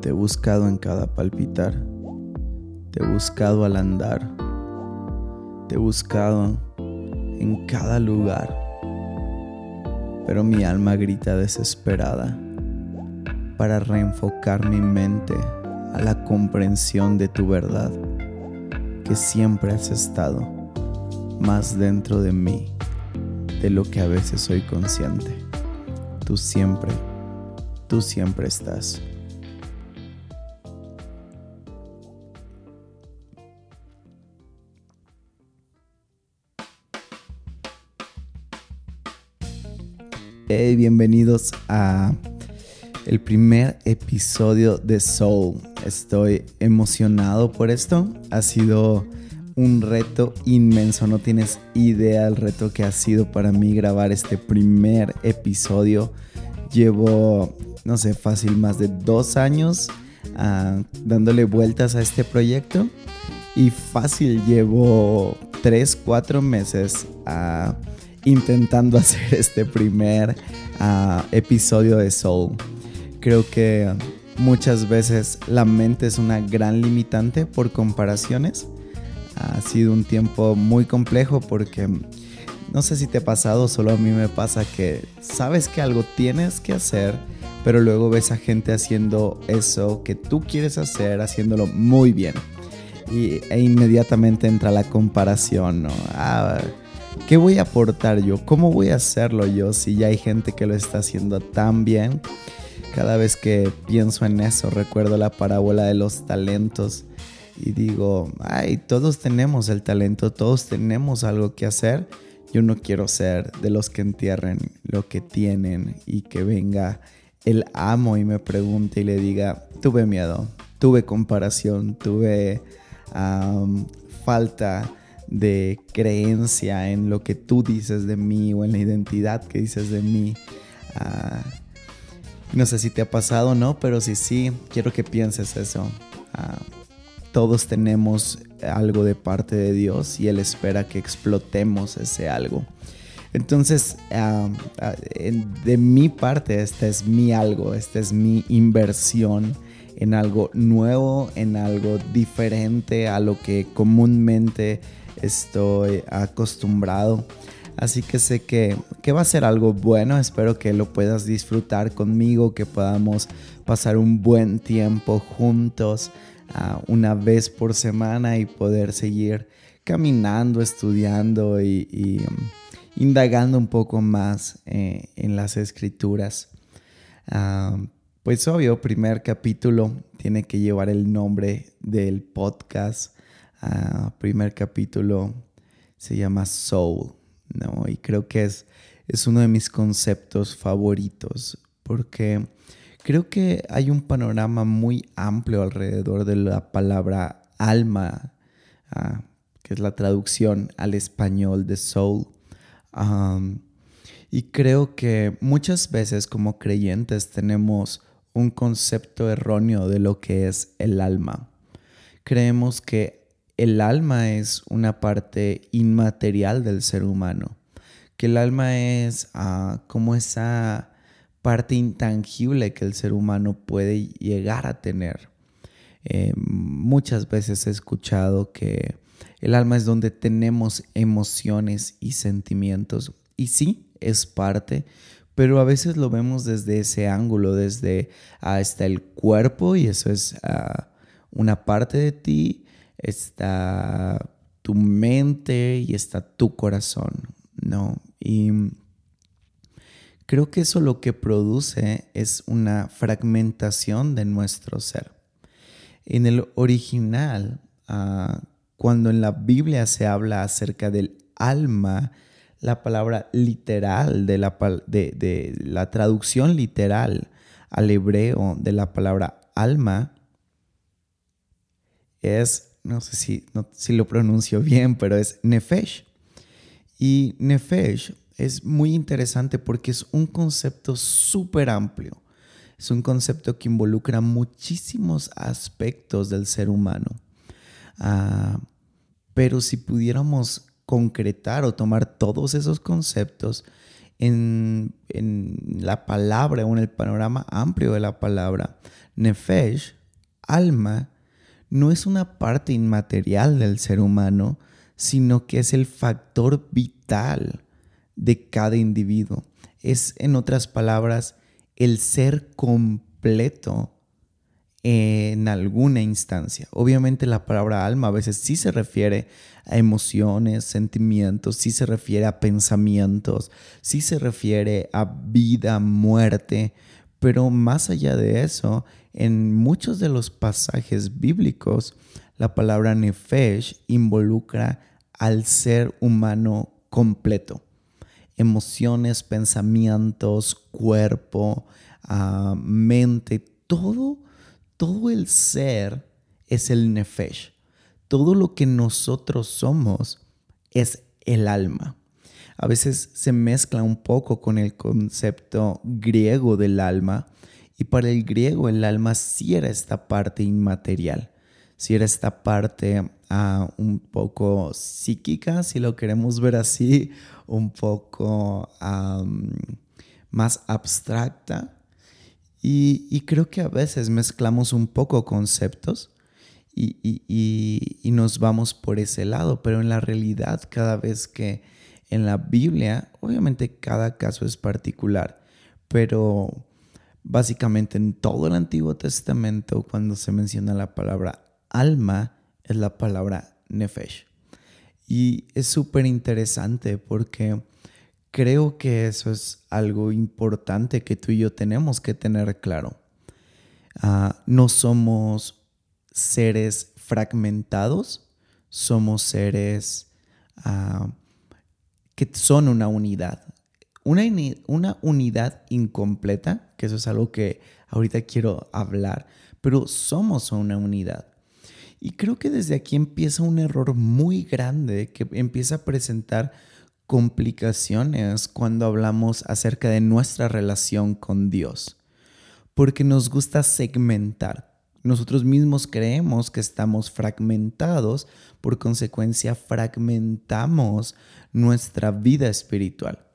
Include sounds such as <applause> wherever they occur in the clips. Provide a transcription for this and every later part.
Te he buscado en cada palpitar. Te he buscado al andar. Te he buscado en cada lugar. Pero mi alma grita desesperada para reenfocar mi mente a la comprensión de tu verdad, que siempre has estado más dentro de mí de lo que a veces soy consciente. Tú siempre, tú siempre estás. Hey, bienvenidos a el primer episodio de Soul. Estoy emocionado por esto. Ha sido un reto inmenso. No tienes idea del reto que ha sido para mí grabar este primer episodio. Llevo, no sé, fácil más de dos años ah, dándole vueltas a este proyecto. Y fácil llevo tres, cuatro meses a intentando <laughs> hacer este primer ah, episodio de Soul. Creo que muchas veces la mente es una gran limitante por comparaciones. Ha sido un tiempo muy complejo porque no sé si te ha pasado, solo a mí me pasa que sabes que algo tienes que hacer, pero luego ves a gente haciendo eso que tú quieres hacer, haciéndolo muy bien. Y, e inmediatamente entra la comparación, ¿no? Ah, ¿Qué voy a aportar yo? ¿Cómo voy a hacerlo yo si ya hay gente que lo está haciendo tan bien? Cada vez que pienso en eso recuerdo la parábola de los talentos y digo, ay, todos tenemos el talento, todos tenemos algo que hacer. Yo no quiero ser de los que entierren lo que tienen y que venga el amo y me pregunte y le diga, tuve miedo, tuve comparación, tuve falta de creencia en lo que tú dices de mí o en la identidad que dices de mí. Ah, no sé si te ha pasado o no, pero si sí, quiero que pienses eso. Ah, todos tenemos algo de parte de Dios y Él espera que explotemos ese algo. Entonces, ah, de mi parte, este es mi algo, esta es mi inversión en algo nuevo, en algo diferente a lo que comúnmente estoy acostumbrado. Así que sé que, va a ser algo bueno, espero que lo puedas disfrutar conmigo, que podamos pasar un buen tiempo juntos ah, una vez por semana y poder seguir caminando, estudiando y, um, indagando un poco más eh, en las escrituras. Ah, pues obvio, primer capítulo tiene que llevar el nombre del podcast primer capítulo se llama Soul, ¿no? Y creo que es, es uno de mis conceptos favoritos porque creo que hay un panorama muy amplio alrededor de la palabra alma, ah, que es la traducción al español de soul. y creo que muchas veces como creyentes tenemos un concepto erróneo de lo que es el alma. Creemos que el alma es una parte inmaterial del ser humano, que el alma es ah, como esa parte intangible que el ser humano puede llegar a tener. Eh, muchas veces he escuchado que el alma es donde tenemos emociones y sentimientos. Y sí, es parte, pero a veces lo vemos desde ese ángulo, desde ah, está el cuerpo y eso es ah, una parte de ti está tu mente y está tu corazón, ¿no? Y creo que eso lo que produce es una fragmentación de nuestro ser. En el original, ah, cuando en la Biblia se habla acerca del alma, la palabra literal de la, de, de la traducción literal al hebreo de la palabra alma es no sé si, si lo pronuncio bien, pero es Nefesh. Y Nefesh es muy interesante porque es un concepto súper amplio. Es un concepto que involucra muchísimos aspectos del ser humano. Ah, pero si pudiéramos concretar o tomar todos esos conceptos en, en la palabra o en el panorama amplio de la palabra, nefesh, alma, no es una parte inmaterial del ser humano, sino que es el factor vital de cada individuo. Es, en otras palabras, el ser completo en alguna instancia. Obviamente la palabra alma a veces sí se refiere a emociones, sentimientos, sí se refiere a pensamientos, sí se refiere a vida, muerte, pero más allá de eso, en muchos de los pasajes bíblicos, la palabra nefesh involucra al ser humano completo. Emociones, pensamientos, cuerpo, ah, mente, todo todo el ser es el nefesh. Todo lo que nosotros somos es el alma. A veces se mezcla un poco con el concepto griego del alma y para el griego el alma sí era esta parte inmaterial, sí era esta parte ah, un poco psíquica, si lo queremos ver así, un poco más abstracta, y, creo que a veces mezclamos un poco conceptos y, nos vamos por ese lado, pero en la realidad cada vez que en la Biblia, obviamente cada caso es particular, pero básicamente en todo el Antiguo Testamento cuando se menciona la palabra alma es la palabra nefesh. Y es súper interesante porque creo que eso es algo importante que tú y yo tenemos que tener claro. Ah, no somos seres fragmentados, somos seres ah, que son una unidad. Una, una unidad incompleta, que eso es algo que ahorita quiero hablar, pero somos una unidad. Y creo que desde aquí empieza un error muy grande que empieza a presentar complicaciones cuando hablamos acerca de nuestra relación con Dios, porque nos gusta segmentar. Nosotros mismos creemos que estamos fragmentados, por consecuencia fragmentamos nuestra vida espiritual.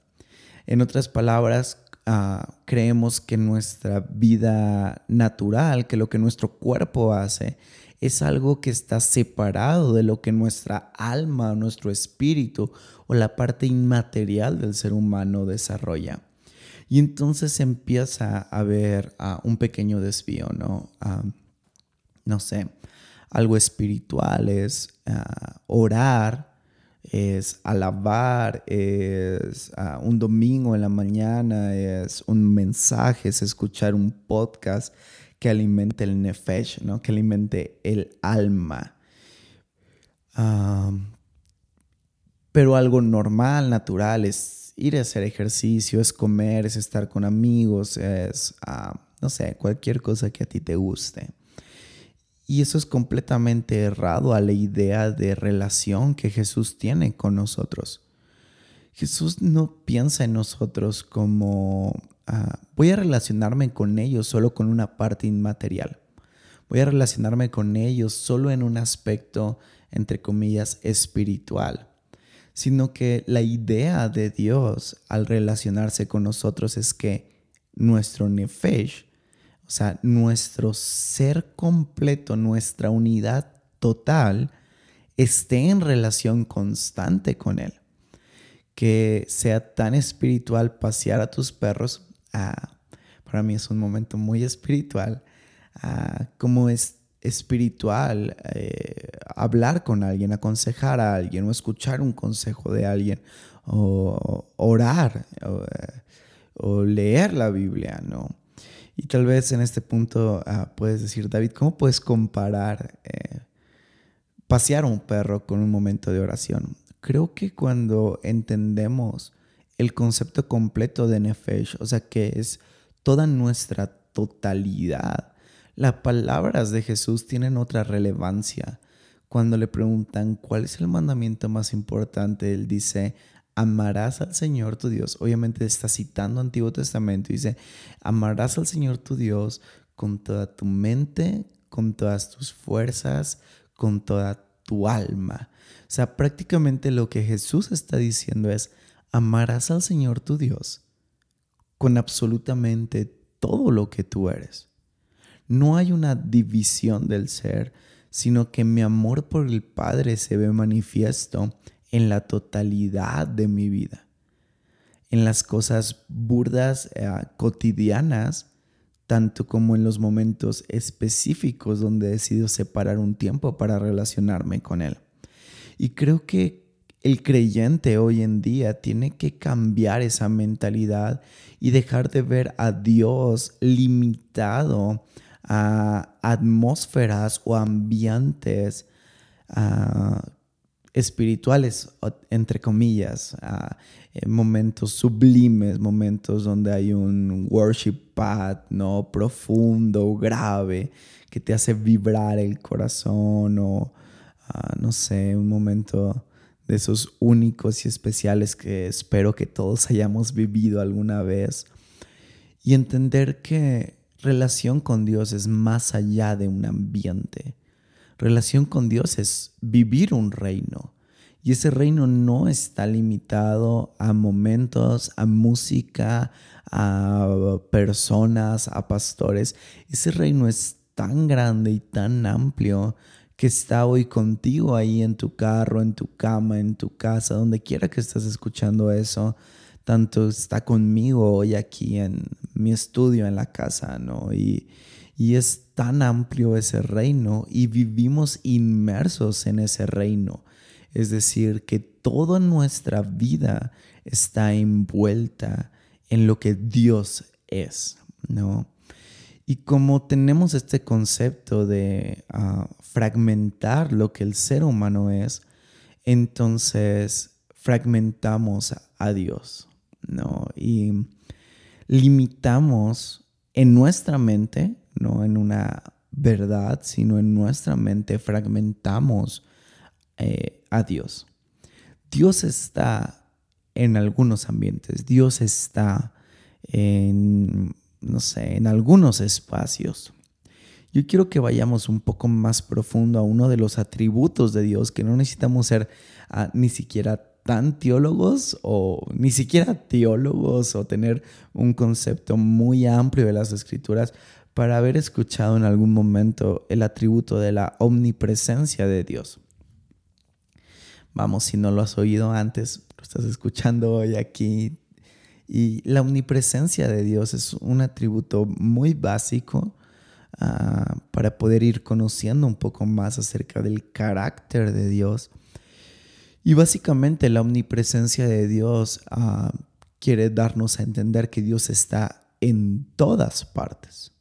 En otras palabras, ah, creemos que nuestra vida natural, que lo que nuestro cuerpo hace, es algo que está separado de lo que nuestra alma, nuestro espíritu o la parte inmaterial del ser humano desarrolla. Y entonces empieza a haber ah, un pequeño desvío, ¿no? Ah, no sé, algo espiritual es orar, es alabar, es un domingo en la mañana, es un mensaje, es escuchar un podcast que alimente el nefesh, ¿no? que alimente el alma. pero algo normal, natural, es ir a hacer ejercicio, es comer, es estar con amigos, es, no sé, cualquier cosa que a ti te guste. Y eso es completamente errado a la idea de relación que Jesús tiene con nosotros. Jesús no piensa en nosotros como Ah, voy a relacionarme con ellos solo con una parte inmaterial. Voy a relacionarme con ellos solo en un aspecto, entre comillas, espiritual. Sino que la idea de Dios al relacionarse con nosotros es que nuestro nefesh, o sea, nuestro ser completo, nuestra unidad total, esté en relación constante con Él. Que sea tan espiritual pasear a tus perros para mí es un momento muy espiritual, como es espiritual eh, hablar con alguien, aconsejar a alguien o escuchar un consejo de alguien o orar o, leer la Biblia, ¿no? Y tal vez en este punto ah, puedes decir, David, ¿cómo puedes comparar eh, pasear a un perro con un momento de oración? Creo que cuando entendemos el concepto completo de Nefesh, o sea que es toda nuestra totalidad. Las palabras de Jesús tienen otra relevancia. Cuando le preguntan cuál es el mandamiento más importante, él dice, amarás al Señor tu Dios. Obviamente está citando Antiguo Testamento. Dice, amarás al Señor tu Dios con toda tu mente, con todas tus fuerzas, con toda tu alma. O sea, prácticamente lo que Jesús está diciendo es, amarás al Señor tu Dios con absolutamente todo lo que tú eres. No hay una división del ser, sino que mi amor por el Padre se ve manifiesto en la totalidad de mi vida, en las cosas burdas, eh, cotidianas, tanto como en los momentos específicos donde decido separar un tiempo para relacionarme con Él. Y creo que el creyente hoy en día tiene que cambiar esa mentalidad y dejar de ver a Dios limitado a atmósferas o ambientes espirituales, entre comillas, momentos sublimes, momentos donde hay un worship pad, ¿no? Profundo, grave, que te hace vibrar el corazón o, no sé, un momento de esos únicos y especiales que espero que todos <laughs> hayamos vivido alguna vez. Y entender que relación con Dios es más allá de un ambiente Relación con Dios es vivir un reino. Y ese reino no está limitado a momentos, a música, a personas, a pastores. Ese reino es tan grande y tan amplio que está hoy contigo ahí en tu carro, en tu cama, en tu casa, donde quiera que estés escuchando eso. Tanto está conmigo hoy aquí en mi estudio en la casa, ¿no? Y, y es tan amplio ese reino y vivimos inmersos en ese reino. Es decir, que toda nuestra vida está envuelta en lo que Dios es, ¿no? Y como tenemos este concepto de ah, fragmentar lo que el ser humano es, entonces fragmentamos a Dios, ¿no? Y limitamos en nuestra mente no en una verdad, sino en nuestra mente fragmentamos eh, a Dios. Dios está en algunos ambientes, Dios está en, no sé, en algunos espacios. Yo quiero que vayamos un poco más profundo a uno de los atributos de Dios, que no necesitamos ser ah, ni siquiera tan teólogos o ni siquiera teólogos o tener un concepto muy amplio de las escrituras para haber escuchado en algún momento el atributo de la omnipresencia de Dios. Vamos, si no lo has oído antes, lo estás escuchando hoy aquí. Y la omnipresencia de Dios es un atributo muy básico ah, para poder ir conociendo un poco más acerca del carácter de Dios. Y básicamente la omnipresencia de Dios ah, quiere darnos a entender que Dios está en todas partes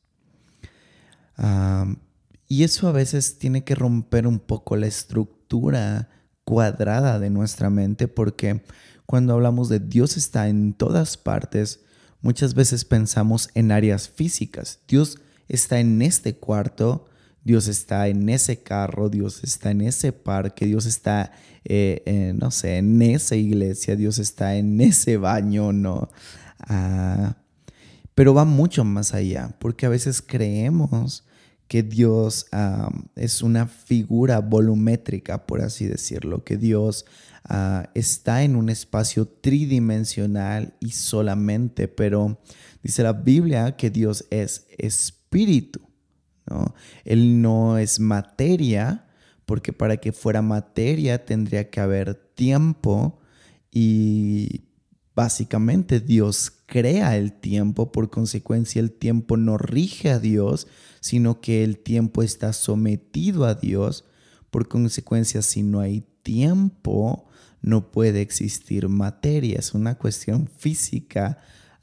y eso a veces tiene que romper un poco la estructura cuadrada de nuestra mente porque cuando hablamos de Dios está en todas partes, muchas veces pensamos en áreas físicas. Dios está en este cuarto, Dios está en ese carro, Dios está en ese parque, Dios está, eh, no sé, en esa iglesia, Dios está en ese baño, ¿no? Ah, pero va mucho más allá, porque a veces creemos que Dios es una figura volumétrica, por así decirlo, que Dios ah, está en un espacio tridimensional y solamente, pero dice la Biblia que Dios es espíritu, ¿no? Él no es materia, porque para que fuera materia tendría que haber tiempo y Básicamente Dios crea el tiempo, por consecuencia el tiempo no rige a Dios, sino que el tiempo está sometido a Dios. Por consecuencia, si no hay tiempo, no puede existir materia. Es una cuestión física,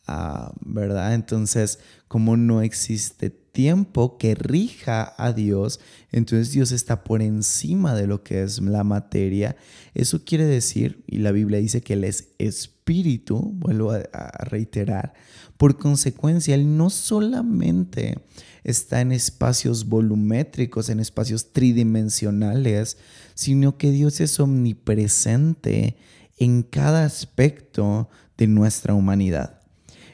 ah, ¿verdad? Entonces, como no existe tiempo que rija a Dios, entonces Dios está por encima de lo que es la materia. Eso quiere decir, y la Biblia dice que Él es espíritu, vuelvo a, reiterar, por consecuencia, Él no solamente está en espacios volumétricos, en espacios tridimensionales, sino que Dios es omnipresente en cada aspecto de nuestra humanidad.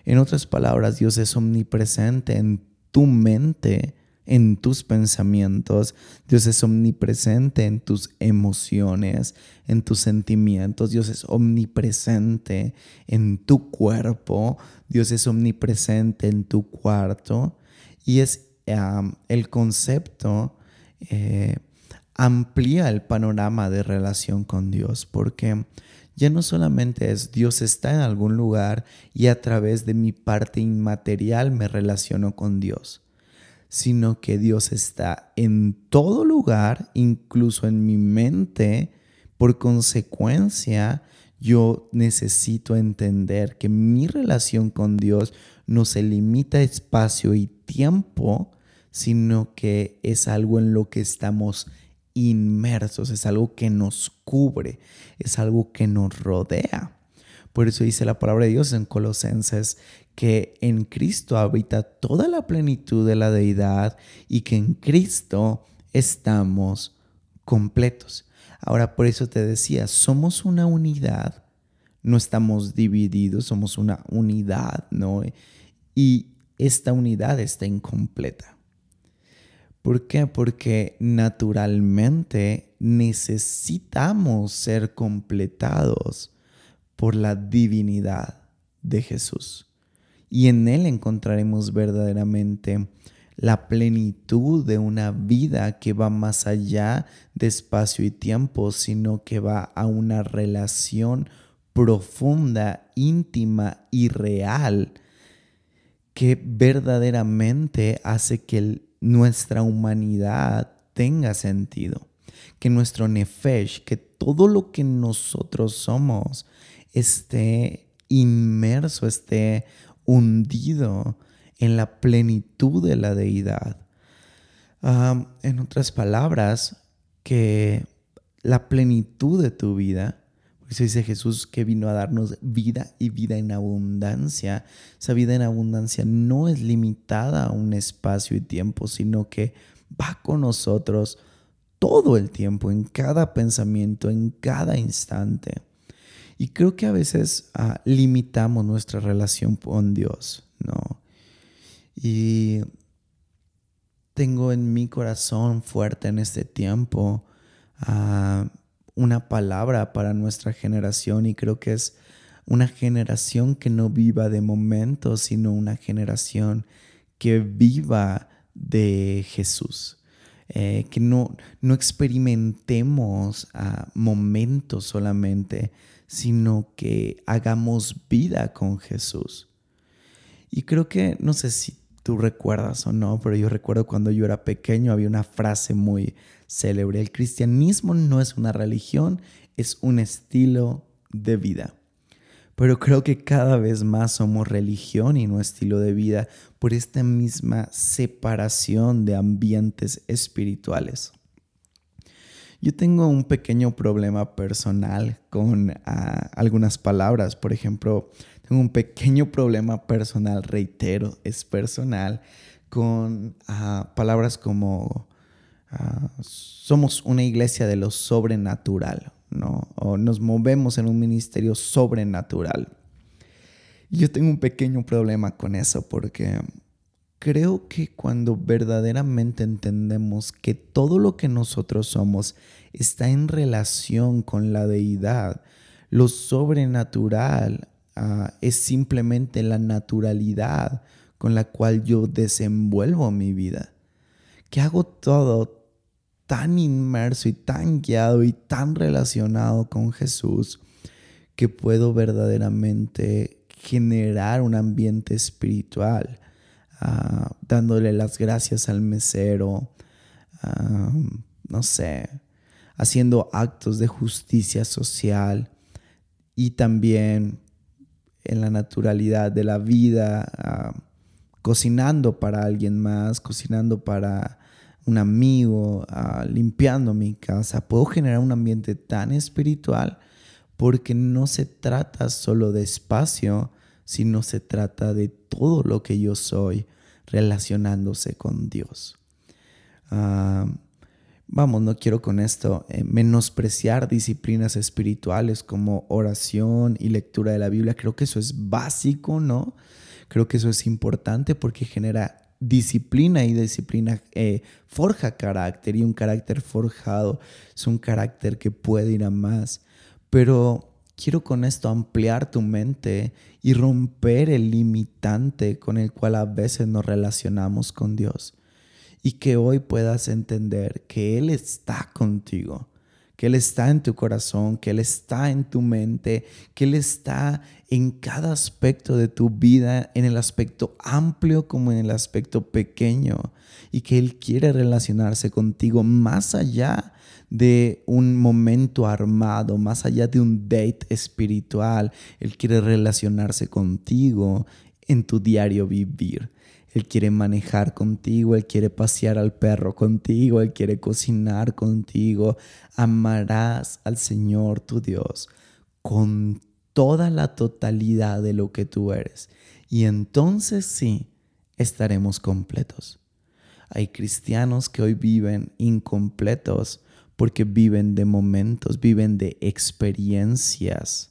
En otras palabras, Dios es omnipresente en tu mente en tus pensamientos, Dios es omnipresente en tus emociones, en tus sentimientos, Dios es omnipresente en tu cuerpo, Dios es omnipresente en tu cuarto. Y es el concepto eh, amplía el panorama de relación con Dios porque ya no solamente es Dios está en algún lugar y a través de mi parte inmaterial me relaciono con Dios sino que Dios está en todo lugar, incluso en mi mente. Por consecuencia, yo necesito entender que mi relación con Dios no se limita a espacio y tiempo, sino que es algo en lo que estamos inmersos, es algo que nos cubre, es algo que nos rodea. Por eso dice la palabra de Dios en Colosenses que en Cristo habita toda la plenitud de la deidad y que en Cristo estamos completos. Ahora, por eso te decía, somos una unidad, no estamos divididos, somos una unidad, ¿no? Y esta unidad está incompleta. ¿Por qué? Porque naturalmente necesitamos ser completados por la divinidad de Jesús y en Él encontraremos verdaderamente la plenitud de una vida que va más allá de espacio y tiempo, sino que va a una relación profunda, íntima y real que verdaderamente hace que nuestra humanidad tenga sentido, que nuestro nefesh, que todo lo que nosotros somos esté inmerso, esté hundido en la plenitud de la deidad. en otras palabras, que la plenitud de tu vida, dice Jesús que vino a darnos vida y vida en abundancia. Esa vida en abundancia no es limitada a un espacio y tiempo, sino que va con nosotros todo el tiempo, en cada pensamiento, en cada instante. Y creo que a veces ah, limitamos nuestra relación con Dios, ¿no? Y tengo en mi corazón fuerte en este tiempo ah, una palabra para nuestra generación y creo que es una generación que no viva de momentos, sino una generación que viva de Jesús. Eh, que no, no experimentemos ah, momentos solamente, sino que hagamos vida con Jesús. Y creo que, no sé si tú recuerdas o no, pero yo recuerdo cuando yo era pequeño había una frase muy célebre. El cristianismo no es una religión, es un estilo de vida. Pero creo que cada vez más somos religión y no estilo de vida por esta misma separación de ambientes espirituales. Yo tengo un pequeño problema personal con ah, algunas palabras. Por ejemplo, tengo un pequeño problema personal, reitero, es personal, con ah, palabras como ah, somos una iglesia de lo sobrenatural, ¿no? O nos movemos en un ministerio sobrenatural. Yo tengo un pequeño problema con eso porque creo que cuando verdaderamente entendemos que todo lo que nosotros somos está en relación con la deidad, lo sobrenatural ah, es simplemente la naturalidad con la cual yo desenvuelvo mi vida. Que hago todo tan inmerso y tan guiado y tan relacionado con Jesús que puedo verdaderamente generar un ambiente espiritual Ah, dándole las gracias al mesero, ah, no sé, haciendo actos de justicia social y también en la naturalidad de la vida, ah, cocinando para alguien más, cocinando para un amigo, limpiando mi casa. Puedo generar un ambiente tan espiritual porque no se trata solo de espacio, sino se trata de todo lo que yo soy relacionándose con Dios. Ah, vamos, no quiero con esto eh, menospreciar disciplinas espirituales como oración y lectura de la Biblia. Creo que eso es básico, ¿no? Creo que eso es importante porque genera disciplina y disciplina eh, forja carácter y un carácter forjado es un carácter que puede ir a más. Pero quiero con esto ampliar tu mente y romper el limitante con el cual a veces nos relacionamos con Dios. Y que hoy puedas entender que Él está contigo que Él está en tu corazón, que Él está en tu mente, que Él está en cada aspecto de tu vida, en el aspecto amplio como en el aspecto pequeño, y que Él quiere relacionarse contigo más allá de un momento armado, más allá de un date espiritual. Él quiere relacionarse contigo en tu diario vivir. Él quiere manejar contigo, Él quiere pasear al perro contigo, Él quiere cocinar contigo. Amarás al Señor tu Dios con toda la totalidad de lo que tú eres. Y entonces sí, estaremos completos. Hay cristianos que hoy viven incompletos porque viven de momentos, viven de experiencias,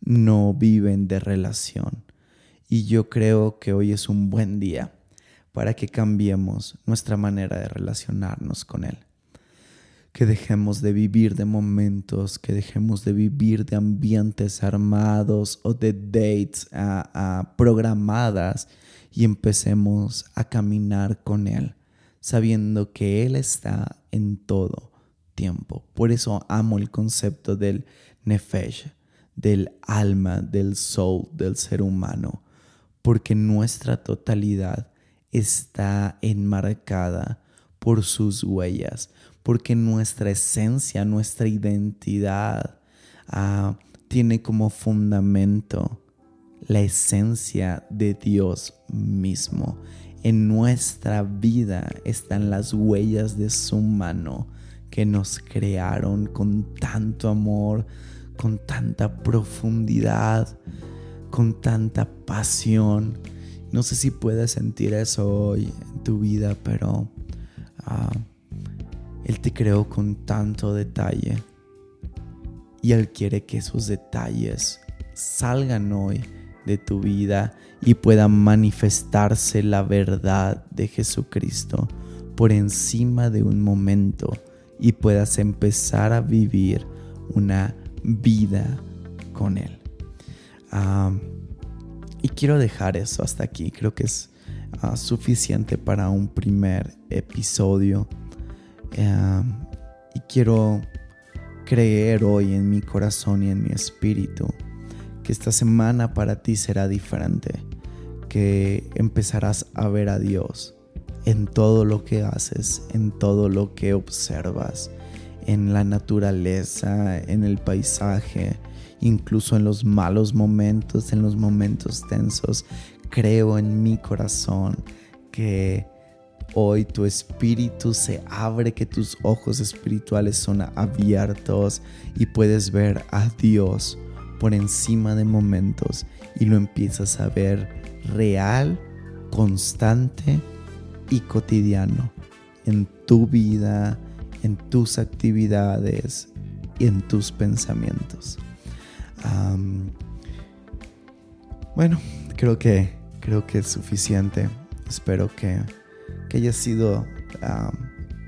no viven de relación. Y yo creo que hoy es un buen día para que cambiemos nuestra manera de relacionarnos con Él. Que dejemos de vivir de momentos, que dejemos de vivir de ambientes armados o de dates programadas y empecemos a caminar con Él, sabiendo que Él está en todo tiempo. Por eso amo el concepto del nefesh, del alma, del soul, del ser humano porque nuestra totalidad está enmarcada por sus huellas, porque nuestra esencia, nuestra identidad ah, tiene como fundamento la esencia de Dios mismo. En nuestra vida están las huellas de su mano que nos crearon con tanto amor, con tanta profundidad con tanta pasión. No sé si puedes sentir eso hoy en tu vida, pero ah, Él te creó con tanto detalle. Y Él quiere que esos detalles salgan hoy de tu vida y pueda manifestarse la verdad de Jesucristo por encima de un momento y puedas empezar a vivir una vida con Él y quiero dejar eso hasta aquí. Creo que es ah, suficiente para un primer episodio. y quiero creer hoy en mi corazón y en mi espíritu que esta semana para ti será diferente. Que empezarás a ver a Dios en todo lo que haces, en todo lo que observas, en la naturaleza, en el paisaje, incluso en los malos momentos, en los momentos tensos. Creo en mi corazón que hoy tu espíritu se abre, que tus ojos espirituales son abiertos y puedes ver a Dios por encima de momentos y lo empiezas a ver real, constante y cotidiano en tu vida, en tus actividades y en tus pensamientos bueno, creo que, creo que es suficiente. Espero que, que haya sido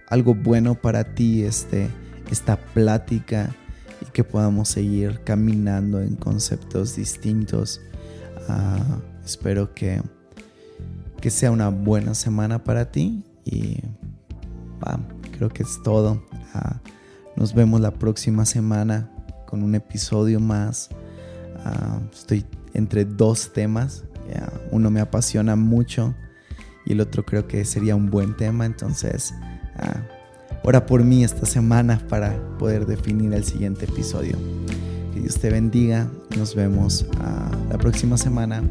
algo bueno para ti este, esta plática y que podamos seguir caminando en conceptos distintos. Ah, espero que, que sea una buena semana para ti y creo que es todo. Ah, nos vemos la próxima semana con un episodio más. Ah, estoy entre dos temas. uno me apasiona mucho y el otro creo que sería un buen tema. Entonces, uh, ora por mí esta semana para poder definir el siguiente episodio. Que Dios te bendiga. Nos vemos la próxima semana.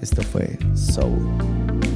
Esto fue Soul.